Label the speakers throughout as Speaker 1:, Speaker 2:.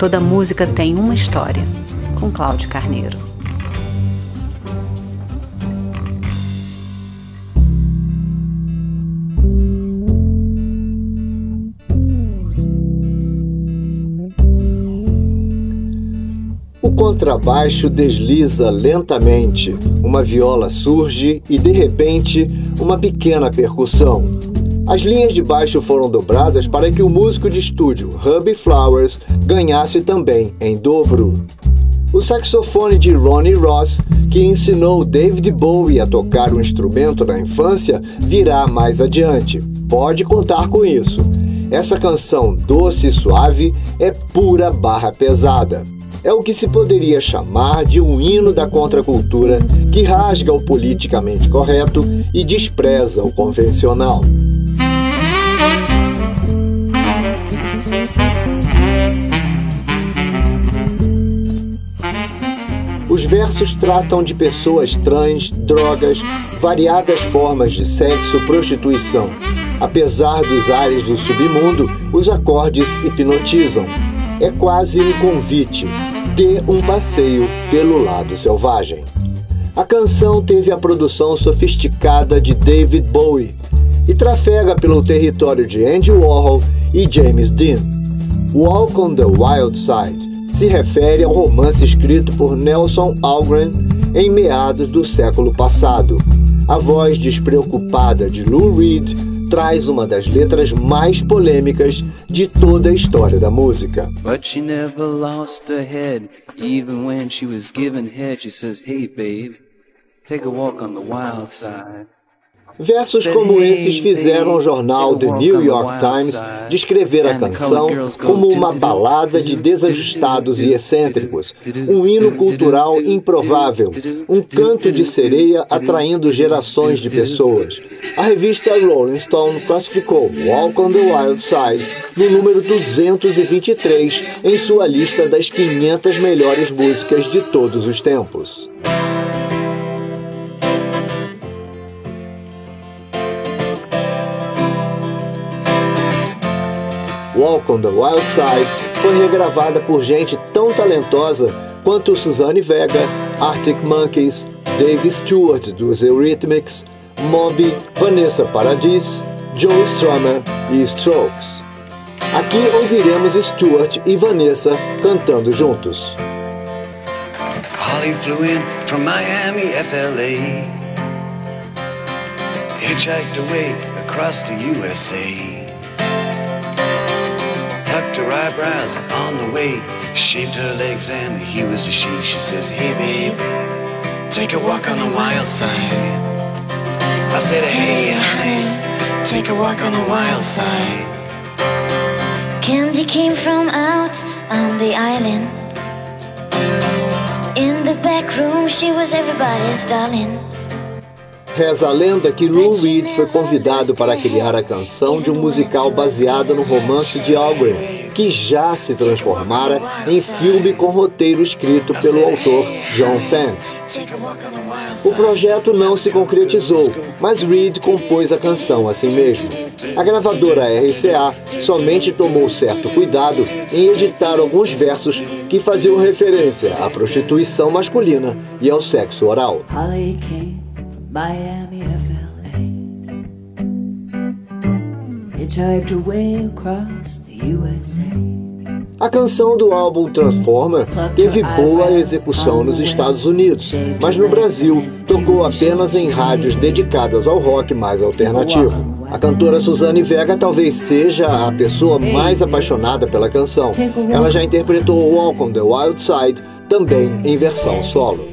Speaker 1: Toda música tem uma história, com Cláudio Carneiro.
Speaker 2: O contrabaixo desliza lentamente, uma viola surge e de repente uma pequena percussão. As linhas de baixo foram dobradas para que o músico de estúdio Hubby Flowers ganhasse também em dobro. O saxofone de Ronnie Ross, que ensinou David Bowie a tocar o instrumento na infância, virá mais adiante. Pode contar com isso. Essa canção doce e suave é pura barra pesada. É o que se poderia chamar de um hino da contracultura que rasga o politicamente correto e despreza o convencional. Os versos tratam de pessoas trans, drogas, variadas formas de sexo, prostituição. Apesar dos ares do submundo, os acordes hipnotizam. É quase um convite. Dê um passeio pelo lado selvagem. A canção teve a produção sofisticada de David Bowie e trafega pelo território de Andy Warhol e James Dean. Walk on the Wild Side se refere ao romance escrito por Nelson Algren em meados do século passado. A voz despreocupada de Lou Reed traz uma das letras mais polêmicas de toda a história da música.
Speaker 3: But she never lost her head, even when she was given head. She says, "Hey, babe, take a walk on the wild side."
Speaker 2: Versos como esses fizeram o jornal The New York Times descrever a canção como uma balada de desajustados e excêntricos, um hino cultural improvável, um canto de sereia atraindo gerações de pessoas. A revista Rolling Stone classificou Walk on the Wild Side no número 223 em sua lista das 500 melhores músicas de todos os tempos. Walk on the Wild Side foi regravada por gente tão talentosa quanto Suzanne Vega, Arctic Monkeys, Dave Stewart dos Eurythmics, Moby, Vanessa Paradis, Joe Strummer e Strokes. Aqui ouviremos Stewart e Vanessa cantando juntos.
Speaker 4: Holly flew in from Miami, FLA. Hitchhiked away across the USA. Her eyebrows on the way, shaved her legs, and he was a she. She says, Hey, babe, take a walk on the wild side. I said, Hey, honey, take a walk on the wild side.
Speaker 5: Candy came from out on the island. In the back room, she was everybody's darling.
Speaker 2: Reza a lenda que Lou Reed foi convidado para criar a canção de um musical baseado no romance de Algren, que já se transformara em filme com roteiro escrito pelo autor John Fant. O projeto não se concretizou, mas Reed compôs a canção assim mesmo. A gravadora RCA somente tomou certo cuidado em editar alguns versos que faziam referência à prostituição masculina e ao sexo oral.
Speaker 6: Miami, across.
Speaker 2: A canção do álbum Transformer teve boa execução nos Estados Unidos, mas no Brasil tocou apenas em rádios dedicadas ao rock mais alternativo. A cantora Suzane Vega talvez seja a pessoa mais apaixonada pela canção. Ela já interpretou Walk on the Wild Side também em versão solo.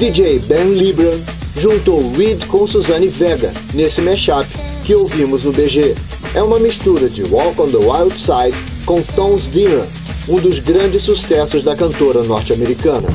Speaker 2: DJ Ben Libran juntou Reed com Suzanne Vega nesse mashup que ouvimos no BG. É uma mistura de Walk on the Wild Side com Tom's Dinner, um dos grandes sucessos da cantora norte-americana.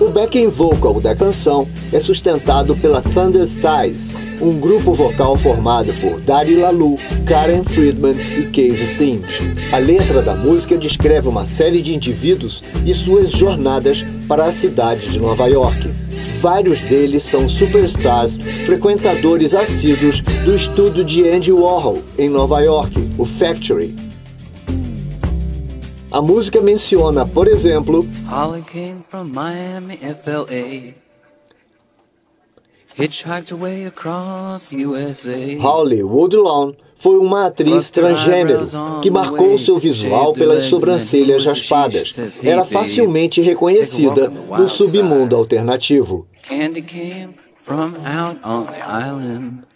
Speaker 2: O backing vocal da canção é sustentado pela Thunder Styles, um grupo vocal formado por Daddy Lalu, Karen Friedman e Casey Sims. A letra da música descreve uma série de indivíduos e suas jornadas para a cidade de Nova York. Vários deles são superstars, frequentadores assíduos do estúdio de Andy Warhol em Nova York, o Factory. A música menciona, por exemplo,
Speaker 3: came from Miami, FLA. Hitchhiked away across USA.
Speaker 2: Holly Woodlawn foi uma atriz transgênero que marcou seu visual pelas sobrancelhas raspadas. Era facilmente reconhecida no submundo alternativo.
Speaker 3: Candy came from out on the island.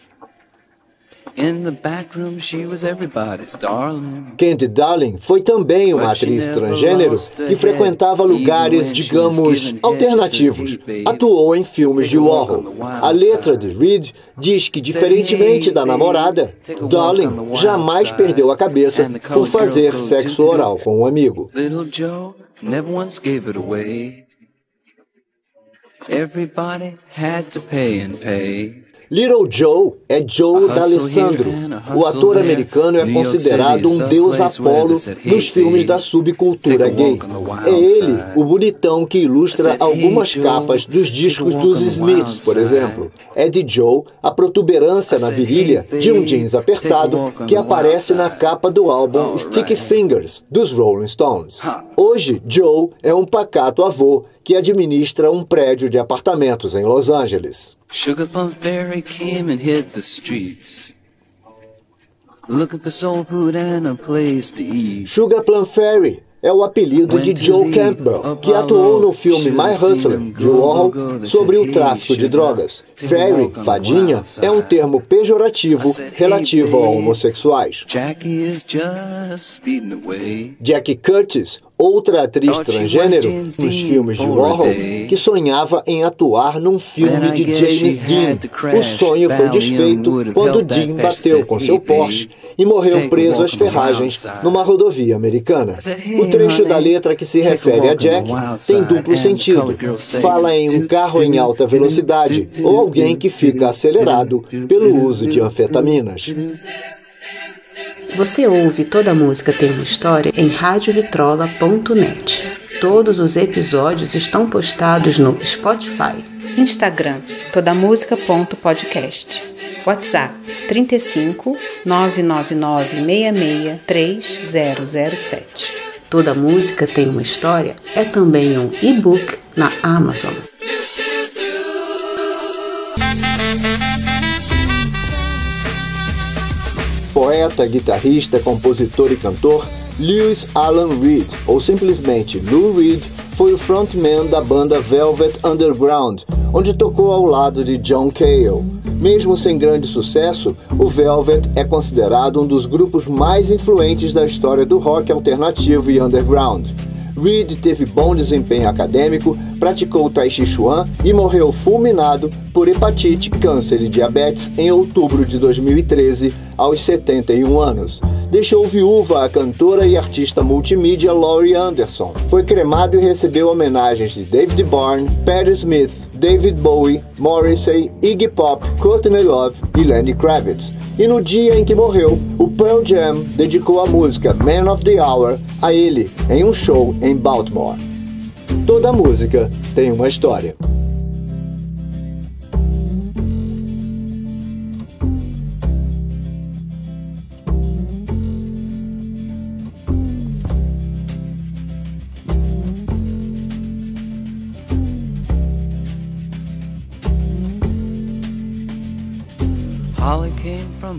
Speaker 3: In the back room, she was everybody's darling.
Speaker 2: Candy Darling foi também uma atriz transgênero que frequentava lugares, digamos, alternativos. Atuou em filmes de Warhol. A letra de Reed diz que, diferentemente da namorada, Darling jamais perdeu a cabeça por fazer sexo oral com um amigo.
Speaker 3: Little Joe never once gave it away. Everybody had to pay and pay.
Speaker 2: Little Joe é Joe D'Alessandro. O ator americano é considerado um deus Apolo nos filmes da subcultura gay. É ele, o bonitão que ilustra algumas capas dos discos dos Smiths, por exemplo. É de Joe a protuberância na virilha de um jeans apertado que aparece na capa do álbum Sticky Fingers, dos Rolling Stones. Hoje, Joe é um pacato avô que administra um prédio de apartamentos em Los Angeles.
Speaker 3: Sugar Plum Fairy came and hit the streets. Looking for soul food and a place to eat.
Speaker 2: Sugar Plum Fairy é o apelido de Joe Campbell, que atuou no filme My Hustler, de Warhol, sobre o tráfico de drogas. Fairy, fadinha, é um termo pejorativo relativo a homossexuais.
Speaker 3: Jackie
Speaker 2: Curtis, outra atriz transgênero nos filmes de Warhol, que sonhava em atuar num filme de James Dean. O sonho foi desfeito quando Dean bateu com seu Porsche e morreu preso às ferragens numa rodovia americana. O trecho da letra que se refere a Jack tem duplo sentido. Fala em um carro em alta velocidade ou alguém que fica acelerado pelo uso de anfetaminas.
Speaker 1: Você ouve Toda Música Tem Uma História em radiovitrola.net. Todos os episódios estão postados no Spotify, Instagram, todamusica.podcast, WhatsApp 35 999 66 3007. Toda Música Tem Uma História é também um e-book na Amazon.
Speaker 2: Poeta, guitarrista, compositor e cantor, Lewis Alan Reed, ou simplesmente Lou Reed, foi o frontman da banda Velvet Underground, onde tocou ao lado de John Cale. Mesmo sem grande sucesso, o Velvet é considerado um dos grupos mais influentes da história do rock alternativo e underground. Reed teve bom desempenho acadêmico, praticou Tai Chi Chuan e morreu fulminado por hepatite, câncer e diabetes em outubro de 2013, aos 71 anos. Deixou viúva a cantora e artista multimídia Laurie Anderson. Foi cremado e recebeu homenagens de David Byrne, Patti Smith, David Bowie, Morrissey, Iggy Pop, Courtney Love e Lenny Kravitz. E no dia em que morreu, o Pearl Jam dedicou a música Man of the Hour a ele em um show em Baltimore. Toda música tem uma história.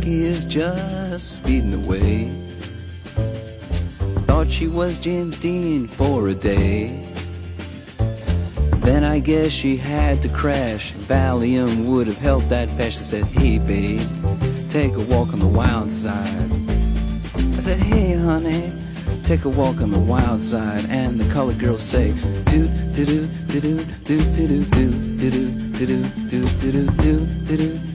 Speaker 3: Jackie is just speeding away. Thought she was James Dean for a day. Then I guess she had to crash. Valium would have helped that patch. I said, hey babe, take a walk on the wild side. I said, hey honey, take a walk on the wild side. And the colored girls say, do do do do do do do do do do do do do do do do